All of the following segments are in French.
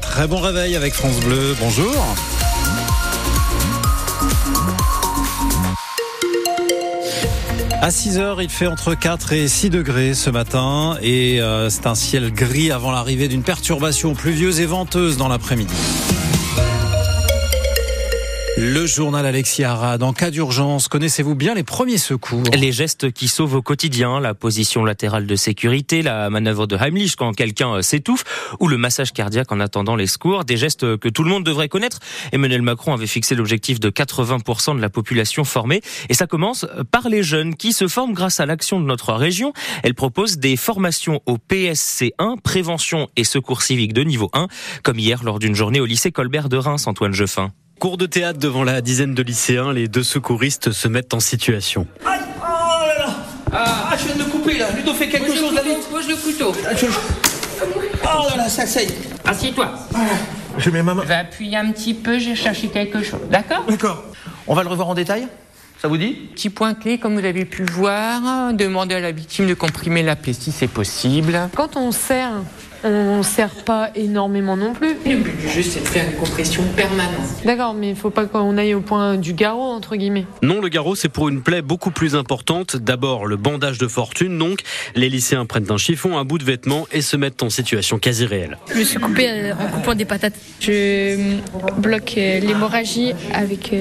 Très bon réveil avec France Bleu. Bonjour. À 6 heures, il fait entre 4 et 6 degrés ce matin et euh, c'est un ciel gris avant l'arrivée d'une perturbation pluvieuse et venteuse dans l'après-midi. Le journal Alexia Arad. En cas d'urgence, connaissez-vous bien les premiers secours? Les gestes qui sauvent au quotidien, la position latérale de sécurité, la manœuvre de Heimlich quand quelqu'un euh, s'étouffe, ou le massage cardiaque en attendant les secours, des gestes que tout le monde devrait connaître. Emmanuel Macron avait fixé l'objectif de 80% de la population formée, et ça commence par les jeunes qui se forment grâce à l'action de notre région. Elle propose des formations au PSC1, prévention et secours civique de niveau 1, comme hier lors d'une journée au lycée Colbert de Reims, Antoine Jeffin. Cours de théâtre devant la dizaine de lycéens, les deux secouristes se mettent en situation. Aïe Oh là là ah, je viens de me couper là Ludo fait quelque chose là Pose le couteau. Ah, je... Oh là là, ça saille Assieds-toi. Je mets ma main. Je vais appuyer un petit peu, j'ai cherché quelque chose. D'accord D'accord. On va le revoir en détail Ça vous dit? Petit point clé, comme vous avez pu voir, demander à la victime de comprimer la plaie si c'est possible. Quand on serre, on ne serre pas énormément non plus. Le but du jeu, c'est de faire une compression permanente. D'accord, mais il faut pas qu'on aille au point du garrot, entre guillemets. Non, le garrot, c'est pour une plaie beaucoup plus importante. D'abord, le bandage de fortune, donc. Les lycéens prennent un chiffon, un bout de vêtement et se mettent en situation quasi réelle. Je me suis coupé euh, en coupant des patates. Je euh, bloque euh, l'hémorragie avec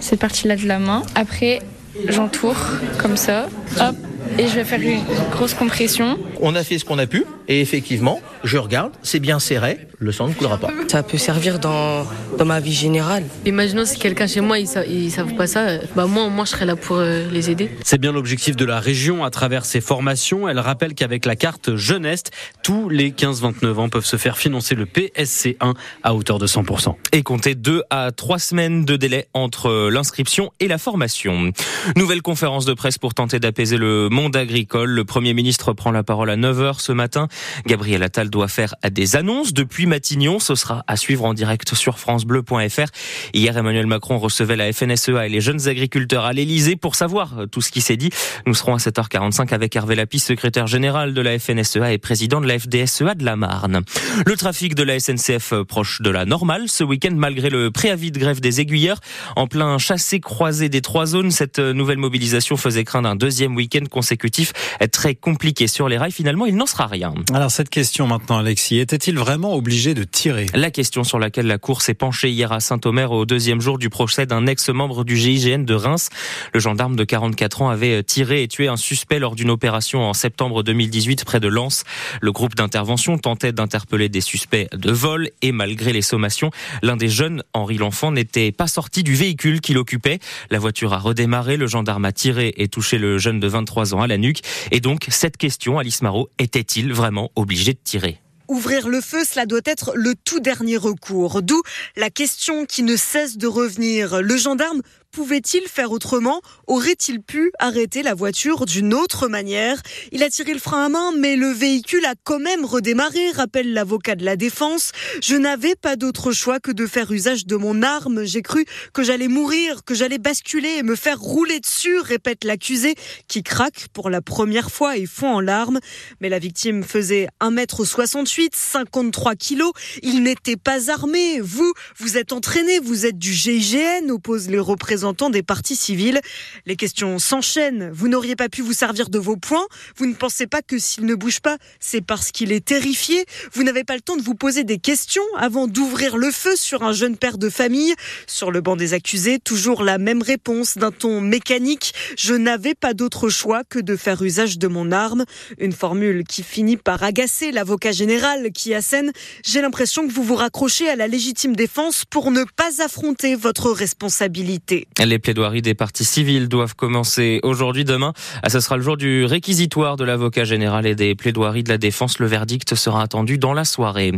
cette partie-là de la main. Après, j'entoure comme ça. Hop. Et je vais faire une grosse compression. On a fait ce qu'on a pu, et effectivement, je regarde, c'est bien serré, le sang ne coulera pas. Ça peut servir dans, dans ma vie générale. Imaginons si quelqu'un chez moi, ils savent, ils savent pas ça, euh, bah moi, moi, je serais là pour euh, les aider. C'est bien l'objectif de la région à travers ses formations. Elle rappelle qu'avec la carte Jeunesse, tous les 15-29 ans peuvent se faire financer le PSC1 à hauteur de 100%. Et compter deux à trois semaines de délai entre l'inscription et la formation. Nouvelle conférence de presse pour tenter d'apaiser le monde agricole. Le Premier ministre prend la parole à 9h ce matin. Gabriel Attal doit faire des annonces depuis Matignon. Ce sera à suivre en direct sur francebleu.fr. Hier, Emmanuel Macron recevait la FNSEA et les jeunes agriculteurs à l'Elysée pour savoir tout ce qui s'est dit. Nous serons à 7h45 avec Hervé Lapis, secrétaire général de la FNSEA et président de la FDSEA de la Marne. Le trafic de la SNCF proche de la normale ce week-end malgré le préavis de grève des aiguilleurs. En plein chassé-croisé des trois zones, cette nouvelle mobilisation faisait craindre un deuxième week-end consécutif très compliqué sur les rails. Finalement, il n'en sera rien. Alors cette question maintenant, Alexis, était-il vraiment obligé de tirer? La question sur laquelle la Cour s'est penchée hier à Saint-Omer au deuxième jour du procès d'un ex-membre du GIGN de Reims. Le gendarme de 44 ans avait tiré et tué un suspect lors d'une opération en septembre 2018 près de Lens. Le groupe d'intervention tentait d'interpeller des suspects de vol et malgré les sommations, l'un des jeunes, Henri L'Enfant, n'était pas sorti du véhicule qu'il occupait. La voiture a redémarré, le gendarme a tiré et touché le jeune de 23 ans à la nuque. Et donc, cette question, Alice Était-il vraiment obligé de tirer? Ouvrir le feu, cela doit être le tout dernier recours. D'où la question qui ne cesse de revenir. Le gendarme pouvait-il faire autrement? Aurait-il pu arrêter la voiture d'une autre manière? Il a tiré le frein à main, mais le véhicule a quand même redémarré, rappelle l'avocat de la défense. Je n'avais pas d'autre choix que de faire usage de mon arme. J'ai cru que j'allais mourir, que j'allais basculer et me faire rouler dessus, répète l'accusé, qui craque pour la première fois et fond en larmes. Mais la victime faisait 1m68, 53 kilos. Il n'était pas armé. Vous, vous êtes entraîné, vous êtes du GIGN, oppose les représentants des partis civils. Les questions s'enchaînent. Vous n'auriez pas pu vous servir de vos poings. Vous ne pensez pas que s'il ne bouge pas, c'est parce qu'il est terrifié. Vous n'avez pas le temps de vous poser des questions avant d'ouvrir le feu sur un jeune père de famille. Sur le banc des accusés, toujours la même réponse d'un ton mécanique. Je n'avais pas d'autre choix que de faire usage de mon arme. Une formule qui finit par agacer l'avocat général qui assène. J'ai l'impression que vous vous raccrochez à la légitime défense pour ne pas affronter votre responsabilité. Les plaidoiries des parties civiles doivent commencer aujourd'hui, demain. Ah, ce sera le jour du réquisitoire de l'avocat général et des plaidoiries de la défense. Le verdict sera attendu dans la soirée.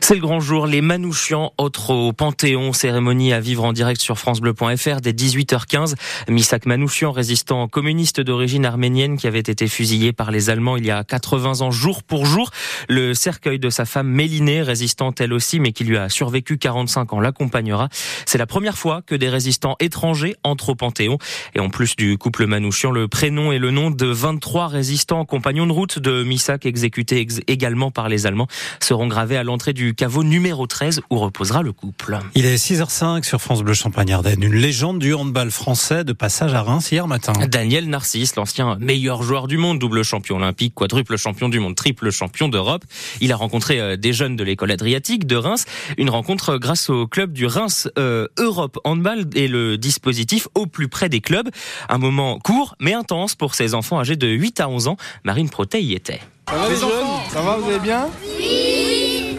C'est le grand jour. Les Manouchians, autres au Panthéon, cérémonie à vivre en direct sur francebleu.fr dès 18h15. Misak Manouchian, résistant communiste d'origine arménienne qui avait été fusillé par les Allemands il y a 80 ans jour pour jour. Le cercueil de sa femme Mélinée, résistante elle aussi, mais qui lui a survécu 45 ans, l'accompagnera. C'est la première fois que des résistants étrangers étrangers entrent au Panthéon. Et en plus du couple Manouchian, le prénom et le nom de 23 résistants compagnons de route de Missak exécutés également par les Allemands seront gravés à l'entrée du caveau numéro 13 où reposera le couple. Il est 6h05 sur France Bleu Champagne-Ardenne. Une légende du handball français de passage à Reims hier matin. Daniel Narcisse, l'ancien meilleur joueur du monde, double champion olympique, quadruple champion du monde, triple champion d'Europe. Il a rencontré euh, des jeunes de l'école adriatique de Reims. Une rencontre grâce au club du Reims euh, Europe Handball et le dispositif au plus près des clubs. Un moment court mais intense pour ces enfants âgés de 8 à 11 ans. Marine Protet y était. Ça va les, jeunes? Ça va, vous allez bien? Oui.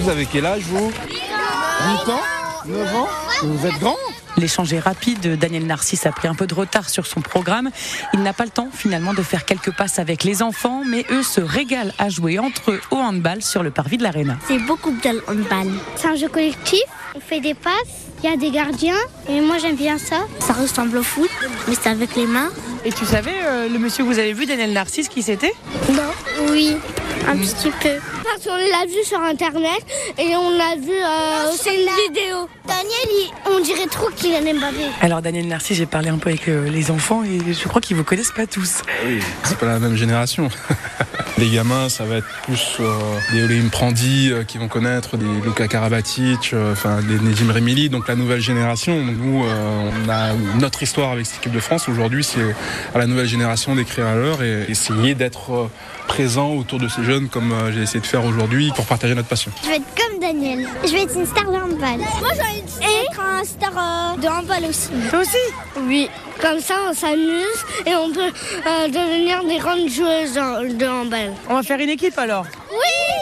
Vous avez quel âge vous? 8 ans. 9 ans? Vous êtes grand? L'échange est rapide. Daniel Narcisse a pris un peu de retard sur son programme. Il n'a pas le temps finalement de faire quelques passes avec les enfants, mais eux se régalent à jouer entre eux au handball sur le parvis de l'Arena. C'est beaucoup bien le handball. C'est un jeu collectif, on fait des passes, il y a des gardiens et moi j'aime bien ça. Ça ressemble au foot, mais c'est avec les mains. Et tu savais euh, le monsieur que vous avez vu, Daniel Narcisse, qui c'était? Non, oui, un petit peu. Parce qu'on l'a vu sur internet et on a vu euh, une vidéo. Daniel, on dirait trop qu'il aime Mbappé. Alors Daniel Narcisse, j'ai parlé un peu avec euh, les enfants et je crois qu'ils vous connaissent pas tous. Oui, c'est pas la même génération. les gamins, ça va être plus euh, des Olim Prandi euh, qui vont connaître, des Luka Karabatic, enfin des Nedim Remili, donc la nouvelle génération. nous, on a notre histoire avec cette équipe de France. Aujourd'hui, c'est à la nouvelle génération d'écrire à l'heure et essayer d'être présent autour de ces jeunes comme j'ai essayé de faire aujourd'hui pour partager notre passion. Je vais être comme Daniel. Je vais être une star de handball. Moi, je vais être un star euh, de handball aussi. Toi aussi Oui. Comme ça, on s'amuse et on peut euh, devenir des grandes joueuses de handball. On va faire une équipe alors Oui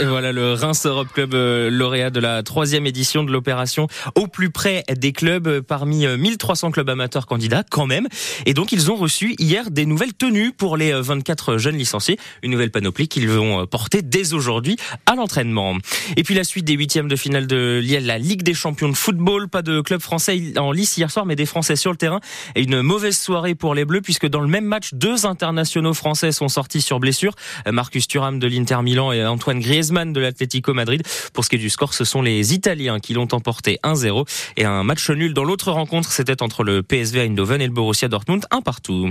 et voilà le Reims Europe Club euh, lauréat de la troisième édition de l'opération au plus près des clubs euh, parmi 1300 clubs amateurs candidats quand même. Et donc ils ont reçu hier des nouvelles tenues pour les 24 jeunes licenciés, une nouvelle panoplie qu'ils vont porter dès aujourd'hui à l'entraînement. Et puis la suite des huitièmes de finale de la Ligue des champions de football, pas de club français en lice hier soir, mais des Français sur le terrain. Et une mauvaise soirée pour les Bleus puisque dans le même match, deux internationaux français sont sortis sur blessure. Marcus De l'Inter Milan et Antoine Griezmann de l'Atlético Madrid. Pour ce qui est du score, ce sont les Italiens qui l'ont emporté 1-0 et un match nul dans l'autre rencontre, c'était entre le PSV Eindhoven et le Borussia Dortmund, un partout.